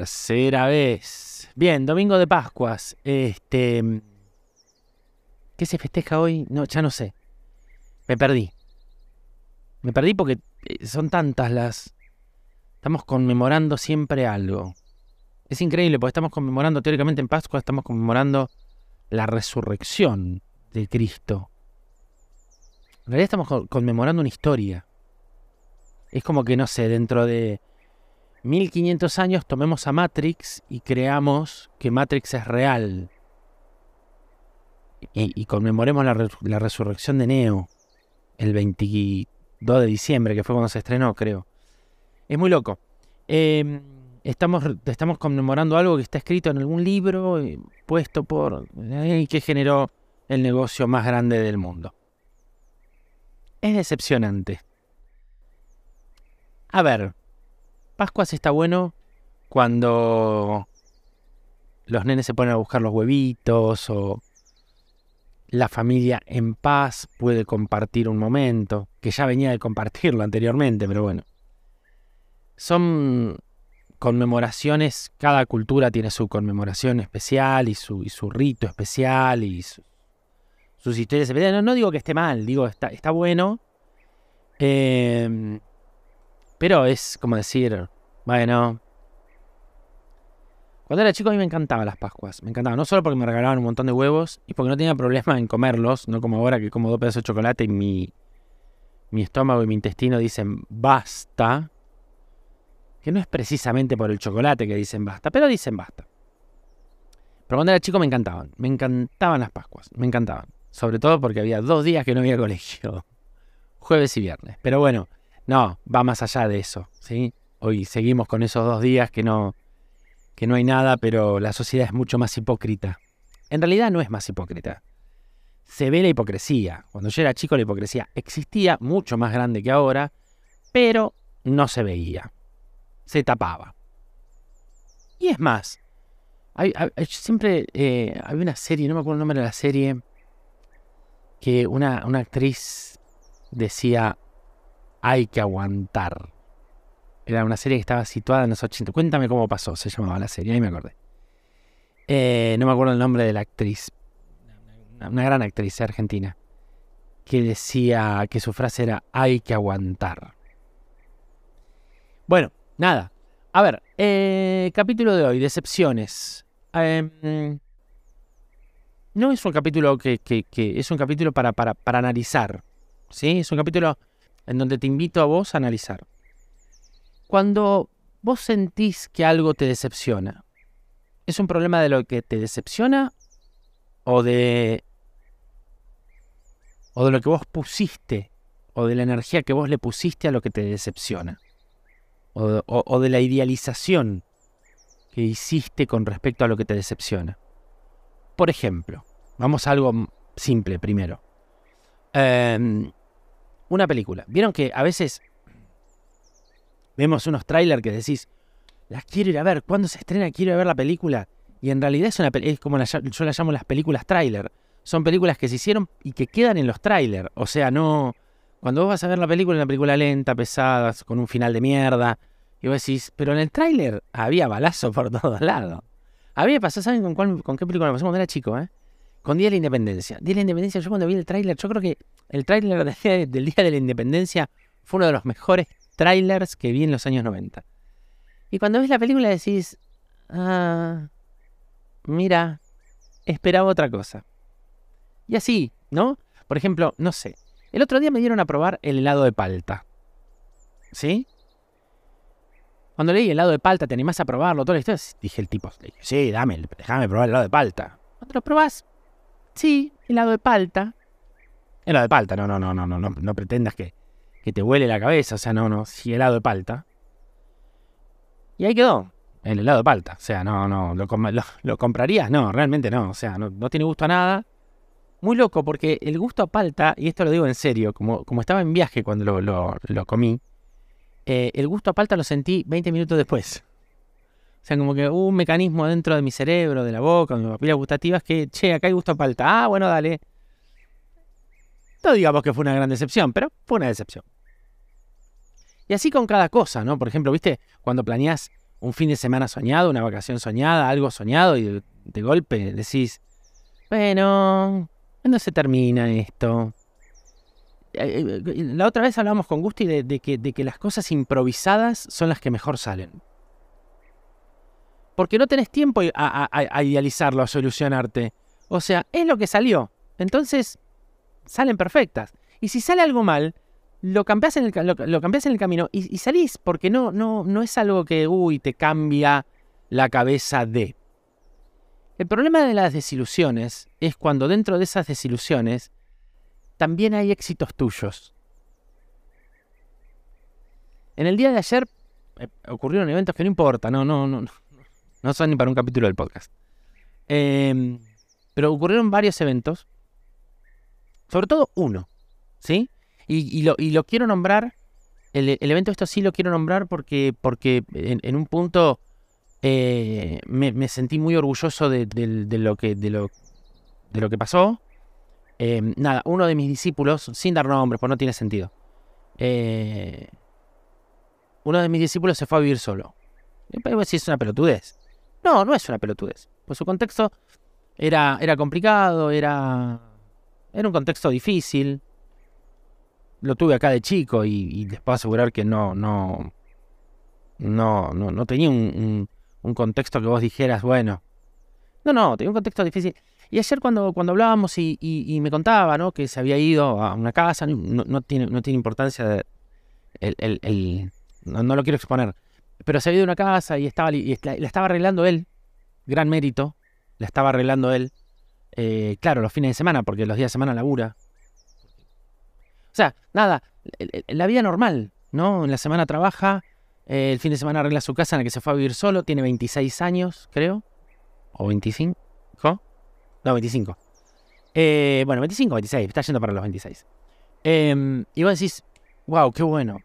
tercera vez. Bien, domingo de Pascuas. Este. ¿Qué se festeja hoy? No, ya no sé. Me perdí. Me perdí porque eh, son tantas las. Estamos conmemorando siempre algo. Es increíble porque estamos conmemorando, teóricamente en Pascua, estamos conmemorando la resurrección de Cristo. En realidad estamos conmemorando una historia. Es como que, no sé, dentro de 1500 años tomemos a Matrix y creamos que Matrix es real. Y, conmemoremos la, resurrección de Neo el 22 de diciembre, que fue cuando se estrenó, creo. Es muy loco. Em, estamos, estamos conmemorando algo que está escrito en algún libro, eh, puesto por... y que generó el negocio más grande del mundo. Es decepcionante. A ver, Pascuas está bueno cuando los nenes se ponen a buscar los huevitos o la familia en paz puede compartir un momento, que ya venía de compartirlo anteriormente, pero bueno. Son conmemoraciones, cada cultura tiene su conmemoración especial y su, su rito especial y sus historias especiales. No, no, digo que esté mal, digo, está, está bueno. Eh, pero es como decir, bueno. Cuando era chico a mí me encantaban las Pascuas. Me encantaban. No solo porque me regalaban un montón de huevos y porque no tenía problema en comerlos. No como ahora que como dos pedazos de chocolate y mi, mi estómago y mi intestino dicen basta. Que no es precisamente por el chocolate que dicen basta, pero dicen basta. Pero cuando era chico me encantaban. Me encantaban las Pascuas. Me encantaban. Sobre todo porque había dos días que no había colegio. Jueves y viernes. Pero bueno, no, va más allá de eso, ¿sí? Hoy seguimos con esos dos días que no, que no hay nada, pero la sociedad es mucho más hipócrita. En realidad no es más hipócrita. Se ve la hipocresía. Cuando yo era chico la hipocresía existía mucho más grande que ahora, pero no se veía. Se tapaba. Y es más, hay, siempre eh, había una serie, no me acuerdo el nombre de la serie, que una, una actriz decía, hay que aguantar. Era una serie que estaba situada en los 80. Cuéntame cómo pasó, se llamaba la serie, ahí me acordé. Eh, no me acuerdo el nombre de la actriz. Una gran actriz argentina. Que decía que su frase era hay que aguantar. Bueno, nada. A ver, eh, capítulo de hoy, decepciones. Em, no es un capítulo que, es un capítulo para, para analizar. ¿sí? Es un capítulo en donde te invito a vos a analizar. Cuando vos sentís que algo te decepciona, ¿es un problema de lo que te decepciona o de o de lo que vos pusiste o de la energía que vos le pusiste a lo que te decepciona o, de la idealización que hiciste con respecto a lo que te decepciona? Por ejemplo, vamos a algo simple primero. Eh, una película. Vieron que a veces vemos unos trailers que decís, las quiero ir a ver, ¿cuándo se estrena? Quiero ir a ver la película. Y en realidad es, una, es como yo las llamo las películas trailer. Son películas que se hicieron y que quedan en los trailers. O sea, no. Cuando vos vas a ver la película, una película lenta, pesada, con un final de mierda. Y vos decís, pero en el tráiler había balazo por todos lados. Había pasado, ¿saben con, con qué película me pasó cuando era chico, eh? Con Día de la Independencia. Día de la Independencia, yo cuando vi el tráiler, yo creo que el tráiler del Día de la Independencia fue uno de los mejores tráilers que vi en los años 90. Y cuando ves la película decís, ah, mira, esperaba otra cosa. Y así, ¿no? Por ejemplo, no sé, el otro día me dieron a probar el helado de palta. ¿Sí? Cuando leí el helado de palta, ¿te animás a probarlo? Todo esto, dije el tipo, sí, dame, déjame probar el helado de palta. ¿Cuándo lo probás? Sí, helado de palta. Helado de palta, no, no, no, no, no, no, no pretendas que, que te huele la cabeza, o sea, no, no, sí, helado de palta. Y ahí quedó, el helado de palta. O sea, no, no, ¿lo, lo, comprarías? No, realmente no, o sea, no, no, tiene gusto a nada. Muy loco, porque el gusto a palta, y esto lo digo en serio, como, como estaba en viaje cuando lo, lo, comí, eh, el gusto a palta lo sentí 20 minutos después. O sea, como que hubo un mecanismo dentro de mi cerebro, de la boca, de mis papilas gustativas, que, che, acá hay gusto a palta. Ah, bueno, dale. No digamos que fue una gran decepción, pero fue una decepción. Y así con cada cosa, ¿no? Por ejemplo, ¿viste? Cuando planeás un fin de semana soñado, una vacación soñada, algo soñado y de, de golpe decís, bueno, ¿cuándo se termina esto? Eh, eh, la otra vez hablábamos con Gusti de, que, de que las cosas improvisadas son las que mejor salen. Porque no tenés tiempo a, idealizarlo, a solucionarte. O sea, es lo que salió. Entonces, salen perfectas. Y si sale algo mal, lo cambias en el, camino y, y, salís, porque no, no, no es algo que, uy, te cambia la cabeza de. El problema de las desilusiones es cuando dentro de esas desilusiones también hay éxitos tuyos. En el día de ayer eh, ocurrieron eventos que no importa, no, no, no, no son ni para un capítulo del podcast. Em, pero ocurrieron varios eventos, sobre todo uno, ¿sí? Y, lo, quiero nombrar, el, evento esto sí lo quiero nombrar porque, porque en, un punto eh, me, sentí muy orgulloso de, lo que, de, lo, de lo que pasó. Em, nada, uno de mis discípulos, sin dar nombres, pues no tiene sentido. Eh, uno de mis discípulos se fue a vivir solo. Y si es una pelotudez. No, no es una pelotudez. Pues su contexto era, era complicado, era, era un contexto difícil. Lo tuve acá de chico y, les puedo asegurar que no, no, no, no, tenía un, un contexto que vos dijeras, bueno. No, no, tenía un contexto difícil. Y ayer cuando, cuando hablábamos y, me contaba ¿no? que se había ido a una casa, no, tiene, no tiene importancia, el, no, lo quiero exponer, pero se había ido una casa y, estaba, y la, estaba arreglando él, gran mérito, la estaba arreglando él, eh, claro, los fines de semana, porque los días de semana labura. O sea, nada, la vida normal, ¿no? En la semana trabaja, eh, el fin de semana arregla su casa en la que se fue a vivir solo, tiene 26 años, creo, o 25. No, 25. Eh, bueno, 25 26, está yendo para los 26. Em, y vos decís, wow, qué bueno.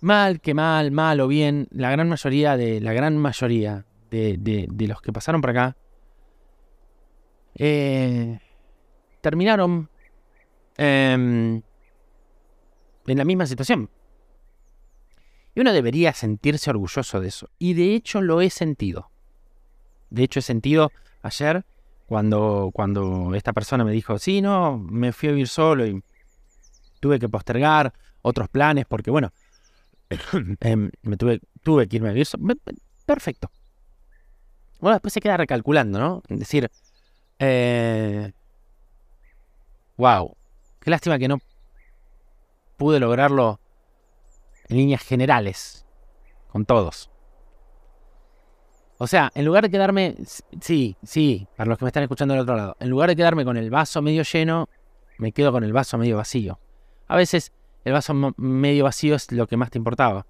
Mal, que mal, mal o bien, la gran mayoría de, la gran mayoría de, los que pasaron por acá eh, terminaron em, en la misma situación. Y uno debería sentirse orgulloso de eso. Y de hecho lo he sentido. De hecho he sentido ayer cuando, cuando esta persona me dijo, sí, no, me fui a vivir solo y tuve que postergar otros planes porque, bueno, em, me tuve, tuve que irme a vivir. Perfecto. Bueno, después se queda recalculando, ¿no? Decir, eh, wow, qué lástima que no pude lograrlo en líneas generales con todos. O sea, en lugar de quedarme, sí, sí, para los que me están escuchando del otro lado, en lugar de quedarme con el vaso medio lleno, me quedo con el vaso medio vacío. A veces el vaso medio vacío es lo que más te importaba.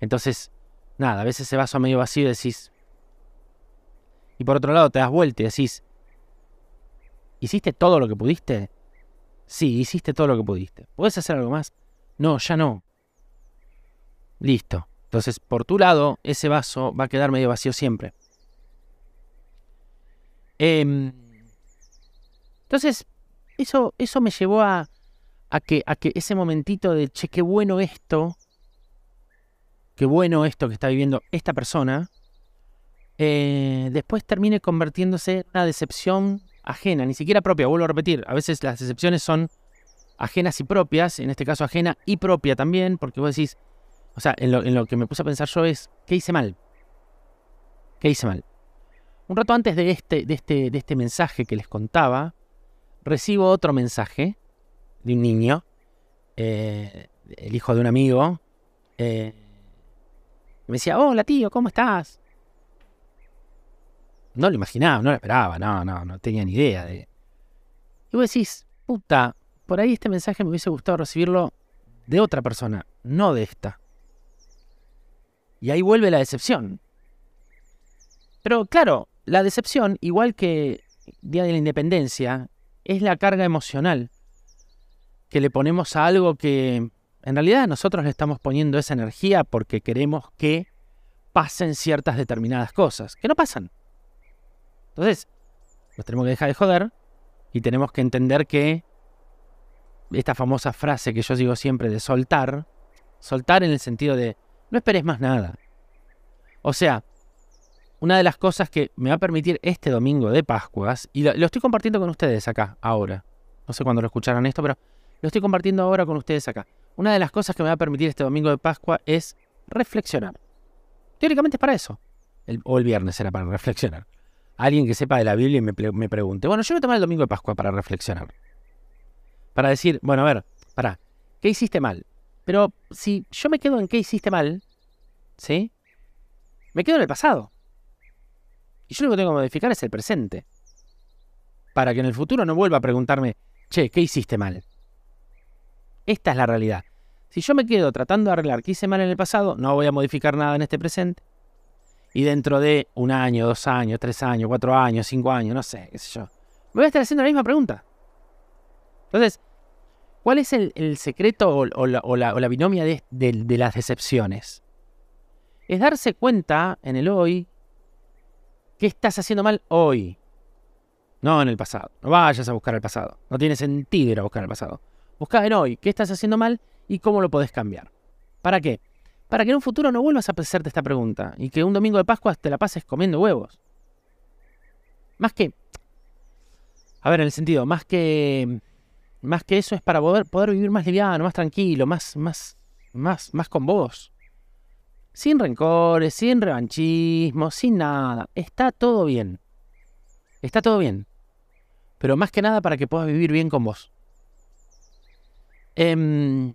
Entonces, nada, a veces ese vaso medio vacío decís... Y por otro lado te das vuelta y decís, ¿hiciste todo lo que pudiste? Sí, hiciste todo lo que pudiste. ¿Puedes hacer algo más? No, ya no. Listo. Entonces, por tu lado, ese vaso va a quedar medio vacío siempre. Em, entonces, eso, eso me llevó a, a, que, a que ese momentito de, che, qué bueno esto, qué bueno esto que está viviendo esta persona, eh, después termine convirtiéndose en una decepción ajena, ni siquiera propia, vuelvo a repetir, a veces las decepciones son ajenas y propias, en este caso ajena y propia también, porque vos decís, o sea, en lo, que me puse a pensar yo es, ¿qué hice mal? ¿Qué hice mal? Un rato antes de este, de este, de este mensaje que les contaba, recibo otro mensaje de un niño, eh, el hijo de un amigo, eh, me decía, hola tío, ¿cómo estás? No lo imaginaba, no lo esperaba, no, no, no tenía ni idea de... Y vos decís, puta, por ahí este mensaje me hubiese gustado recibirlo de otra persona, no de esta. Y ahí vuelve la decepción. Pero claro, la decepción, igual que Día de la Independencia, es la carga emocional que le ponemos a algo que en realidad nosotros le estamos poniendo esa energía porque queremos que pasen ciertas determinadas cosas, que no pasan. Entonces, nos tenemos que dejar de joder y tenemos que entender que esta famosa frase que yo digo siempre de soltar, soltar en el sentido de no esperes más nada. O sea, una de las cosas que me va a permitir este domingo de Pascuas, y lo, estoy compartiendo con ustedes acá, ahora. No sé cuándo lo escucharán esto, pero lo estoy compartiendo ahora con ustedes acá. Una de las cosas que me va a permitir este domingo de Pascua es reflexionar. Teóricamente es para eso. o el viernes era para reflexionar. Alguien que sepa de la Biblia y me, me pregunte, bueno, yo voy a tomar el domingo de Pascua para reflexionar. Para decir, bueno, a ver, para, ¿qué hiciste mal? Pero si yo me quedo en qué hiciste mal, ¿sí? Me quedo en el pasado. Y yo lo que tengo que modificar es el presente. Para que en el futuro no vuelva a preguntarme, che, ¿qué hiciste mal? Esta es la realidad. Si yo me quedo tratando de arreglar qué hice mal en el pasado, no voy a modificar nada en este presente. Y dentro de un año, dos años, tres años, cuatro años, cinco años, no sé, qué sé yo, me voy a estar haciendo la misma pregunta. Entonces, ¿cuál es el, secreto o, la, binomia de, las decepciones? Es darse cuenta en el hoy qué estás haciendo mal hoy. No en el pasado. No vayas a buscar el pasado. No tiene sentido ir a buscar el pasado. Busca en hoy qué estás haciendo mal y cómo lo podés cambiar. ¿Para qué? Para que en un futuro no vuelvas a hacerte esta pregunta y que un domingo de Pascua te la pases comiendo huevos. Más que... A ver, en el sentido, más que... Más que eso es para poder, poder vivir más liviano, más tranquilo, más, más, más, más con vos. Sin rencores, sin revanchismo, sin nada. Está todo bien. Está todo bien. Pero más que nada para que puedas vivir bien con vos. Em,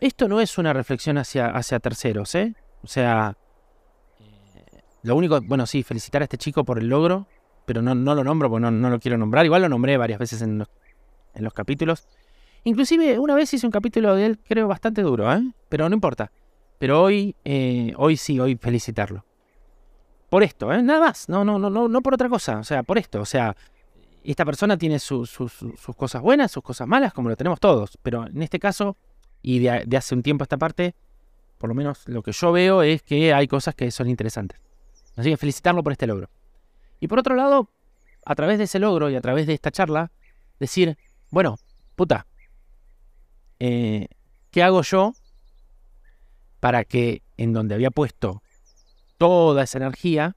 esto no es una reflexión hacia, hacia terceros, ¿eh? O sea, lo único, bueno, sí, felicitar a este chico por el logro, pero no, no lo nombro porque no, lo quiero nombrar. Igual lo nombré varias veces en los, en los capítulos. Inclusive una vez hice un capítulo de él, creo, bastante duro, ¿eh? Pero no importa. Pero hoy, eh, hoy sí, hoy felicitarlo. Por esto, ¿eh? Nada más. No, no, no, no, no por otra cosa. O sea, por esto. O sea, esta persona tiene sus cosas buenas, sus cosas malas, como lo tenemos todos. Pero en este caso, y de, hace un tiempo a esta parte, por lo menos lo que yo veo es que hay cosas que son interesantes. Así que felicitarlo por este logro. Y por otro lado, a través de ese logro y a través de esta charla, decir, bueno, puta, eh, ¿qué hago yo para que en donde había puesto toda esa energía,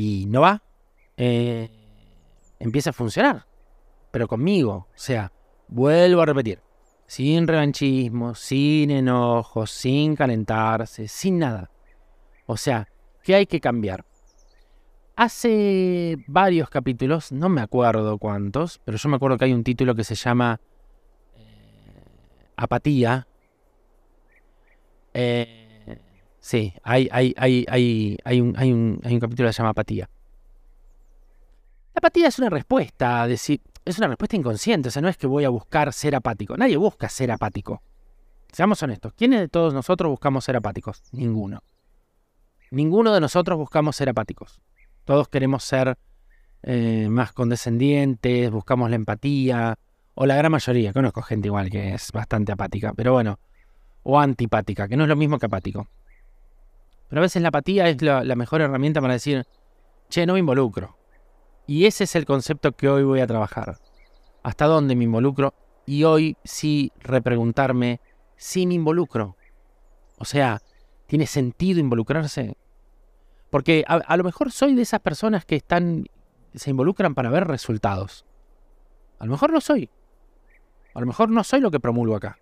y no va, eh, empieza a funcionar. Pero conmigo, o sea, vuelvo a repetir, sin revanchismo, sin enojo, sin calentarse, sin nada. O sea, ¿qué hay que cambiar? Hace varios capítulos, no me acuerdo cuántos, pero yo me acuerdo que hay un título que se llama eh, Apatía. Eh, Sí, hay, hay, hay, hay, un, hay, un, hay un capítulo que se llama apatía. La apatía es una respuesta, decir, es una respuesta inconsciente, o sea, no es que voy a buscar ser apático. Nadie busca ser apático. Seamos honestos, ¿quiénes de todos nosotros buscamos ser apáticos? Ninguno. Ninguno de nosotros buscamos ser apáticos. Todos queremos ser eh, más condescendientes, buscamos la empatía, o la gran mayoría, conozco gente igual que es bastante apática, pero bueno, o antipática, que no es lo mismo que apático. Pero a veces la apatía es la, mejor herramienta para decir, che, no me involucro. Y ese es el concepto que hoy voy a trabajar. ¿Hasta dónde me involucro? Y hoy sí repreguntarme si me involucro. O sea, ¿tiene sentido involucrarse? Porque a, lo mejor soy de esas personas que están, se involucran para ver resultados. A lo mejor no soy. A lo mejor no soy lo que promulgo acá.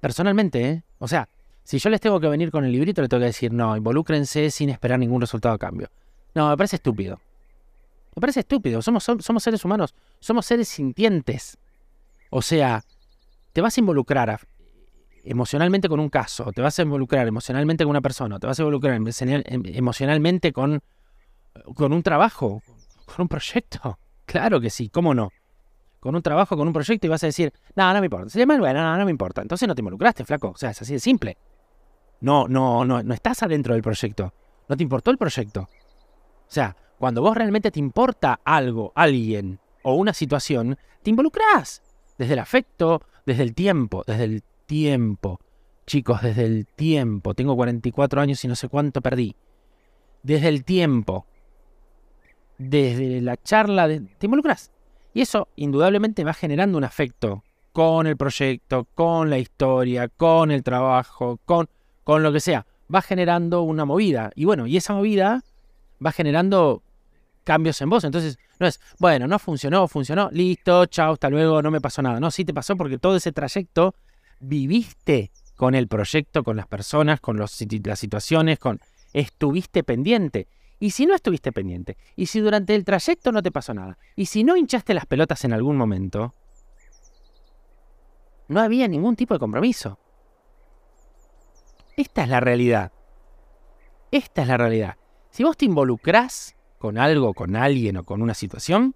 Personalmente, ¿eh? O sea, si yo les tengo que venir con el librito, les tengo que decir, no, involúcrense sin esperar ningún resultado a cambio. No, me parece estúpido. Me parece estúpido. Somos, somos seres humanos, somos seres sintientes. O sea, te vas a involucrar emocionalmente con un caso, te vas a involucrar emocionalmente con una persona, te vas a involucrar em, emocionalmente con, con un trabajo, con un proyecto. Claro que sí, ¿cómo no? Con un trabajo, con un proyecto y vas a decir, no, no me importa. Se llama bueno, no, no me importa. Entonces no te involucraste, flaco. O sea, es así de simple. No, no, no, no estás adentro del proyecto. No te importó el proyecto. O sea, cuando vos realmente te importa algo, alguien o una situación, te involucrás. Desde el afecto, desde el tiempo, desde el tiempo. Chicos, desde el tiempo. Tengo 44 años y no sé cuánto perdí. Desde el tiempo. Desde la charla, de, te involucras. Y eso indudablemente va generando un afecto con el proyecto, con la historia, con el trabajo, con, con lo que sea. Va generando una movida. Y bueno, y esa movida va generando cambios en vos. Entonces, no es, bueno, no funcionó, funcionó, listo, chao, hasta luego, no me pasó nada. No, sí te pasó porque todo ese trayecto viviste con el proyecto, con las personas, con las situaciones, con estuviste pendiente. Y si no estuviste pendiente, y si durante el trayecto no te pasó nada, y si no hinchaste las pelotas en algún momento, no había ningún tipo de compromiso. Esta es la realidad. Esta es la realidad. Si vos te involucrás con algo, con alguien o con una situación,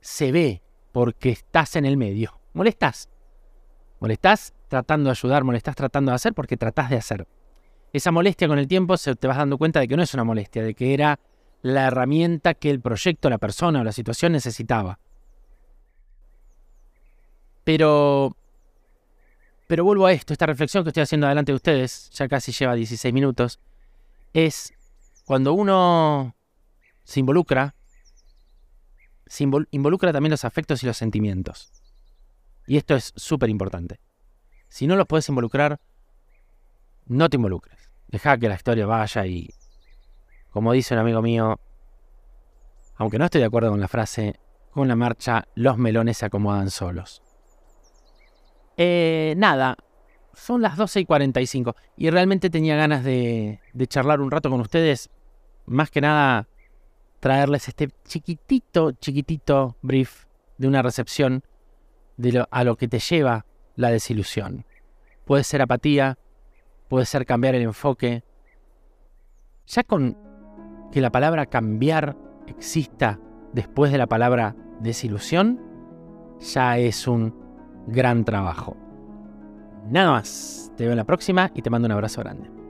se ve porque estás en el medio. Molestás. Molestás tratando de ayudar, molestás tratando de hacer porque tratás de hacer. Esa molestia con el tiempo se te vas dando cuenta de que no es una molestia, de que era la herramienta que el proyecto, la persona o la situación necesitaba. Pero pero vuelvo a esto, esta reflexión que estoy haciendo delante de ustedes, ya casi lleva 16 minutos, es cuando uno se involucra, se involucra también los afectos y los sentimientos. Y esto es súper importante. Si no los puedes involucrar, no te involucres. Deja que la historia vaya y, como dice un amigo mío, aunque no estoy de acuerdo con la frase, con la marcha los melones se acomodan solos. Eh, nada, son las 12 y 45 y realmente tenía ganas de, charlar un rato con ustedes. Más que nada traerles este chiquitito, chiquitito brief de una recepción de a lo que te lleva la desilusión. Puede ser apatía, puede ser cambiar el enfoque. Ya con que la palabra cambiar exista después de la palabra desilusión, ya es un gran trabajo. Nada más, te veo en la próxima y te mando un abrazo grande.